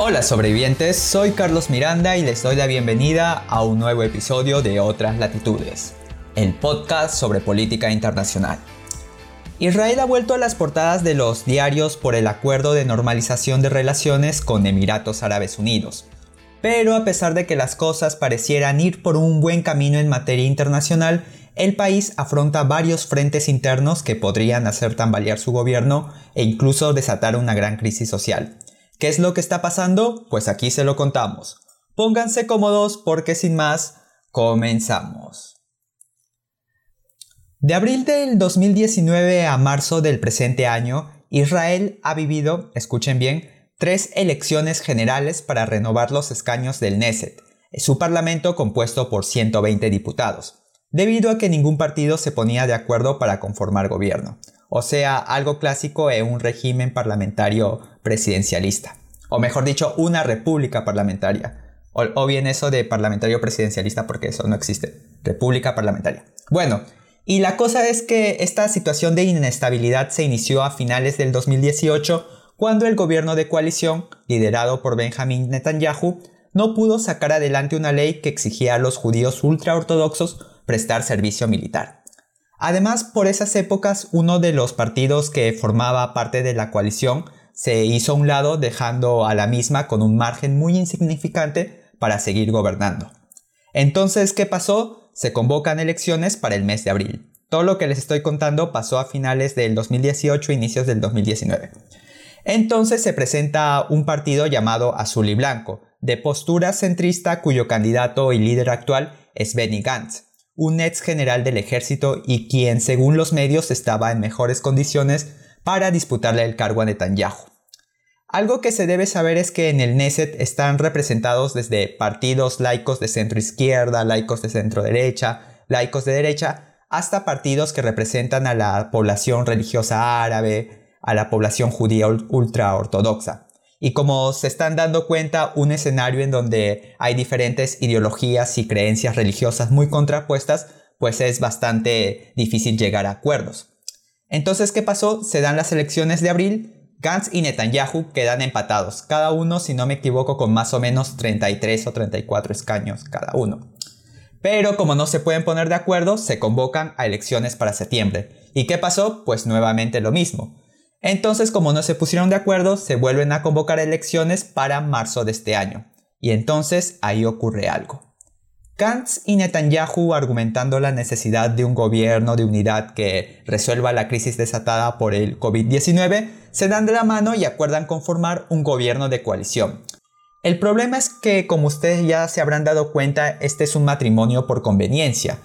Hola sobrevivientes, soy Carlos Miranda y les doy la bienvenida a un nuevo episodio de Otras Latitudes, el podcast sobre política internacional. Israel ha vuelto a las portadas de los diarios por el acuerdo de normalización de relaciones con Emiratos Árabes Unidos. Pero a pesar de que las cosas parecieran ir por un buen camino en materia internacional, el país afronta varios frentes internos que podrían hacer tambalear su gobierno e incluso desatar una gran crisis social. ¿Qué es lo que está pasando? Pues aquí se lo contamos. Pónganse cómodos porque sin más, comenzamos. De abril del 2019 a marzo del presente año, Israel ha vivido, escuchen bien, tres elecciones generales para renovar los escaños del Neset, su parlamento compuesto por 120 diputados, debido a que ningún partido se ponía de acuerdo para conformar gobierno o sea, algo clásico en un régimen parlamentario presidencialista, o mejor dicho, una república parlamentaria. O, bien eso de parlamentario presidencialista porque eso no existe. República parlamentaria. Bueno, y la cosa es que esta situación de inestabilidad se inició a finales del 2018 cuando el gobierno de coalición, liderado por Benjamin Netanyahu, no pudo sacar adelante una ley que exigía a los judíos ultraortodoxos prestar servicio militar. Además, por esas épocas, uno de los partidos que formaba parte de la coalición se hizo a un lado dejando a la misma con un margen muy insignificante para seguir gobernando. Entonces, ¿qué pasó? Se convocan elecciones para el mes de abril. Todo lo que les estoy contando pasó a finales del 2018 e inicios del 2019. Entonces se presenta un partido llamado Azul y Blanco, de postura centrista cuyo candidato y líder actual es Benny Gantz un ex general del ejército y quien según los medios estaba en mejores condiciones para disputarle el cargo a Netanyahu. Algo que se debe saber es que en el Neset están representados desde partidos laicos de centro izquierda, laicos de centro derecha, laicos de derecha, hasta partidos que representan a la población religiosa árabe, a la población judía ultra ortodoxa y como se están dando cuenta, un escenario en donde hay diferentes ideologías y creencias religiosas muy contrapuestas, pues es bastante difícil llegar a acuerdos. Entonces, ¿qué pasó? Se dan las elecciones de abril, Gantz y Netanyahu quedan empatados, cada uno, si no me equivoco, con más o menos 33 o 34 escaños cada uno. Pero como no se pueden poner de acuerdo, se convocan a elecciones para septiembre. ¿Y qué pasó? Pues nuevamente lo mismo. Entonces, como no se pusieron de acuerdo, se vuelven a convocar elecciones para marzo de este año. Y entonces ahí ocurre algo. Gantz y Netanyahu argumentando la necesidad de un gobierno de unidad que resuelva la crisis desatada por el COVID-19, se dan de la mano y acuerdan conformar un gobierno de coalición. El problema es que, como ustedes ya se habrán dado cuenta, este es un matrimonio por conveniencia.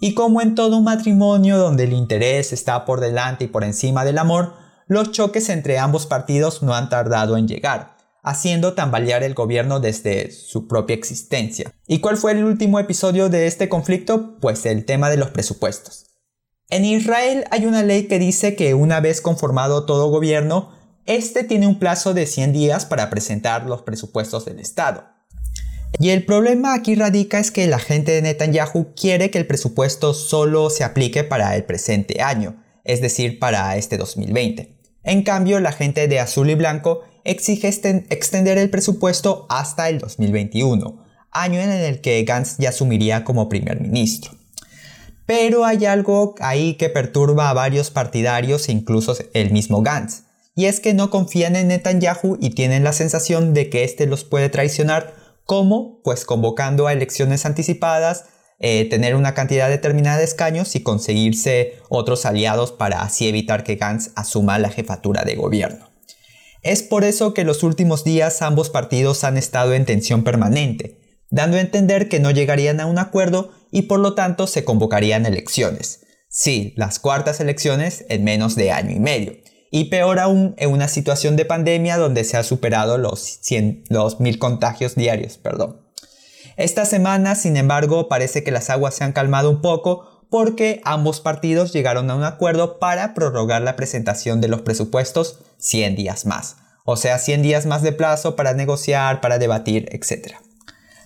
Y como en todo matrimonio donde el interés está por delante y por encima del amor, los choques entre ambos partidos no han tardado en llegar, haciendo tambalear el gobierno desde su propia existencia. ¿Y cuál fue el último episodio de este conflicto? Pues el tema de los presupuestos. En Israel hay una ley que dice que una vez conformado todo gobierno, este tiene un plazo de 100 días para presentar los presupuestos del Estado. Y el problema aquí radica es que la gente de Netanyahu quiere que el presupuesto solo se aplique para el presente año, es decir, para este 2020. En cambio, la gente de azul y blanco exige extender el presupuesto hasta el 2021, año en el que Gantz ya asumiría como primer ministro. Pero hay algo ahí que perturba a varios partidarios e incluso el mismo Gantz, y es que no confían en Netanyahu y tienen la sensación de que éste los puede traicionar como pues convocando a elecciones anticipadas eh, tener una cantidad determinada de escaños y conseguirse otros aliados para así evitar que Gantz asuma la jefatura de gobierno. Es por eso que los últimos días ambos partidos han estado en tensión permanente, dando a entender que no llegarían a un acuerdo y por lo tanto se convocarían elecciones. Sí, las cuartas elecciones en menos de año y medio. Y peor aún en una situación de pandemia donde se ha superado los, 100, los mil contagios diarios. Perdón. Esta semana, sin embargo, parece que las aguas se han calmado un poco porque ambos partidos llegaron a un acuerdo para prorrogar la presentación de los presupuestos 100 días más, o sea, 100 días más de plazo para negociar, para debatir, etc.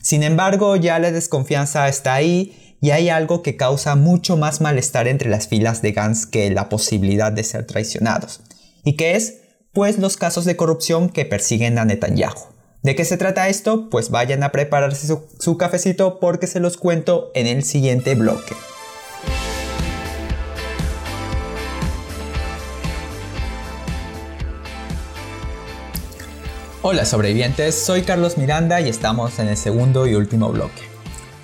Sin embargo, ya la desconfianza está ahí y hay algo que causa mucho más malestar entre las filas de Gantz que la posibilidad de ser traicionados, y que es, pues, los casos de corrupción que persiguen a Netanyahu ¿De qué se trata esto? Pues vayan a prepararse su, cafecito porque se los cuento en el siguiente bloque. Hola sobrevivientes, soy Carlos Miranda y estamos en el segundo y último bloque.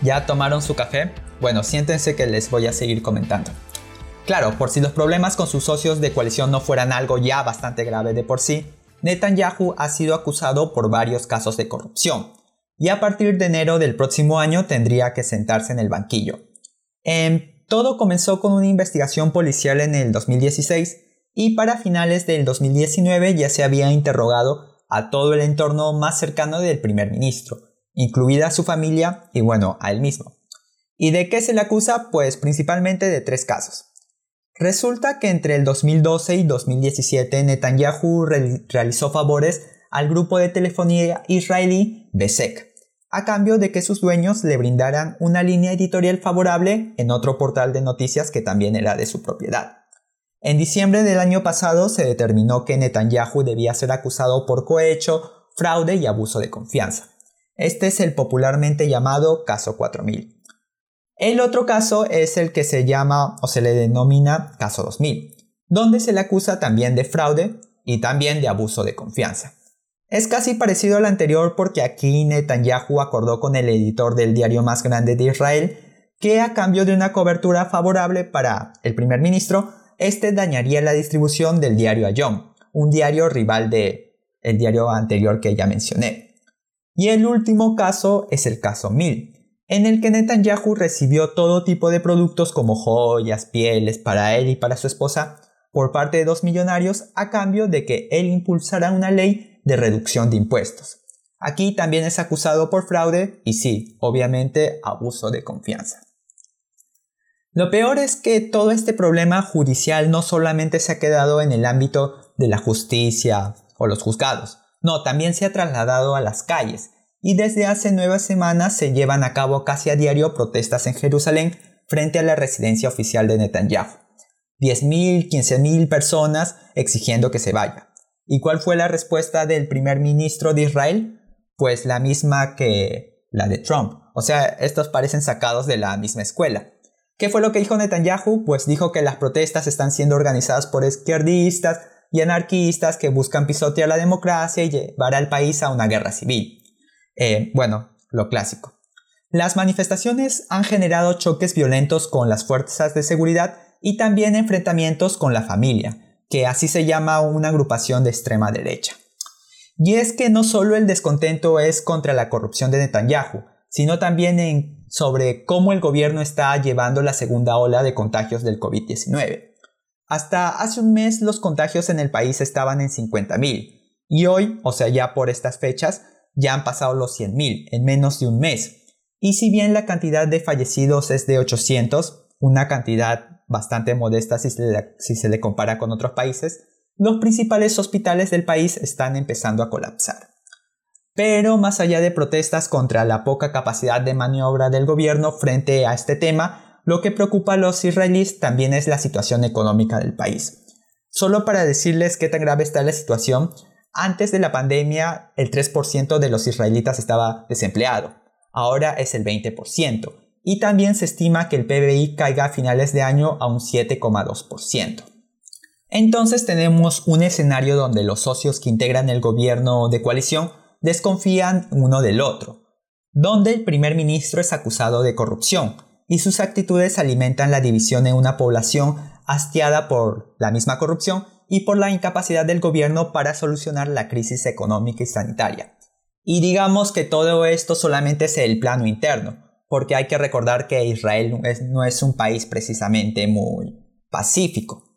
¿Ya tomaron su café? Bueno, siéntense que les voy a seguir comentando. Claro, por si los problemas con sus socios de coalición no fueran algo ya bastante grave de por sí, Netanyahu ha sido acusado por varios casos de corrupción, y a partir de enero del próximo año tendría que sentarse en el banquillo. Em, todo comenzó con una investigación policial en el 2016 y para finales del 2019 ya se había interrogado a todo el entorno más cercano del primer ministro, incluida su familia y bueno, a él mismo. ¿Y de qué se le acusa? Pues principalmente de tres casos. Resulta que entre el 2012 y 2017 Netanyahu realizó favores al grupo de telefonía israelí Besek, a cambio de que sus dueños le brindaran una línea editorial favorable en otro portal de noticias que también era de su propiedad. En diciembre del año pasado se determinó que Netanyahu debía ser acusado por cohecho, fraude y abuso de confianza. Este es el popularmente llamado caso 4000. El otro caso es el que se llama o se le denomina caso 2000, donde se le acusa también de fraude y también de abuso de confianza. Es casi parecido al anterior porque aquí Netanyahu acordó con el editor del diario más grande de Israel que a cambio de una cobertura favorable para el primer ministro este dañaría la distribución del diario Ayom, un diario rival de el diario anterior que ya mencioné. Y el último caso es el caso 1000, en el que Netanyahu recibió todo tipo de productos como joyas, pieles para él y para su esposa por parte de dos millonarios a cambio de que él impulsara una ley de reducción de impuestos. Aquí también es acusado por fraude y sí, obviamente abuso de confianza. Lo peor es que todo este problema judicial no solamente se ha quedado en el ámbito de la justicia o los juzgados, no, también se ha trasladado a las calles y desde hace nueve semanas se llevan a cabo casi a diario protestas en Jerusalén frente a la residencia oficial de Netanyahu. 10.000, 15.000 personas exigiendo que se vaya. ¿Y cuál fue la respuesta del primer ministro de Israel? Pues la misma que la de Trump. O sea, estos parecen sacados de la misma escuela. ¿Qué fue lo que dijo Netanyahu? Pues dijo que las protestas están siendo organizadas por izquierdistas y anarquistas que buscan pisotear la democracia y llevar al país a una guerra civil. Eh, bueno, lo clásico. Las manifestaciones han generado choques violentos con las fuerzas de seguridad y también enfrentamientos con la familia, que así se llama una agrupación de extrema derecha. Y es que no solo el descontento es contra la corrupción de Netanyahu, sino también sobre cómo el gobierno está llevando la segunda ola de contagios del COVID-19. Hasta hace un mes los contagios en el país estaban en 50.000 y hoy, o sea ya por estas fechas, ya han pasado los 100.000 en menos de un mes. Y si bien la cantidad de fallecidos es de 800, una cantidad bastante modesta si se, le, si se le compara con otros países, los principales hospitales del país están empezando a colapsar. Pero más allá de protestas contra la poca capacidad de maniobra del gobierno frente a este tema, lo que preocupa a los israelíes también es la situación económica del país. Solo para decirles qué tan grave está la situación, antes de la pandemia el 3% de los israelitas estaba desempleado, ahora es el 20%, y también se estima que el PBI caiga a finales de año a un 7,2%. Entonces tenemos un escenario donde los socios que integran el gobierno de coalición desconfían uno del otro, donde el primer ministro es acusado de corrupción y sus actitudes alimentan la división en una población hastiada por la misma corrupción y por la incapacidad del gobierno para solucionar la crisis económica y sanitaria. Y digamos que todo esto solamente es el plano interno, porque hay que recordar que Israel no es un país precisamente muy pacífico.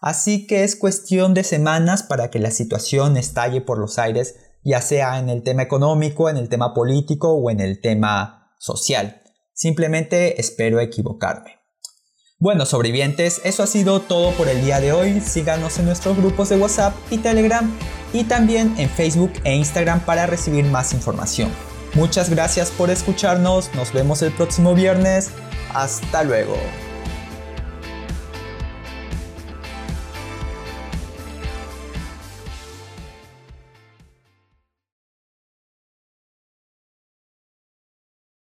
Así que es cuestión de semanas para que la situación estalle por los aires ya sea en el tema económico, en el tema político o en el tema social. Simplemente espero equivocarme. Bueno, sobrevivientes, eso ha sido todo por el día de hoy. Síganos en nuestros grupos de WhatsApp y Telegram y también en Facebook e Instagram para recibir más información. Muchas gracias por escucharnos, nos vemos el próximo viernes. Hasta luego.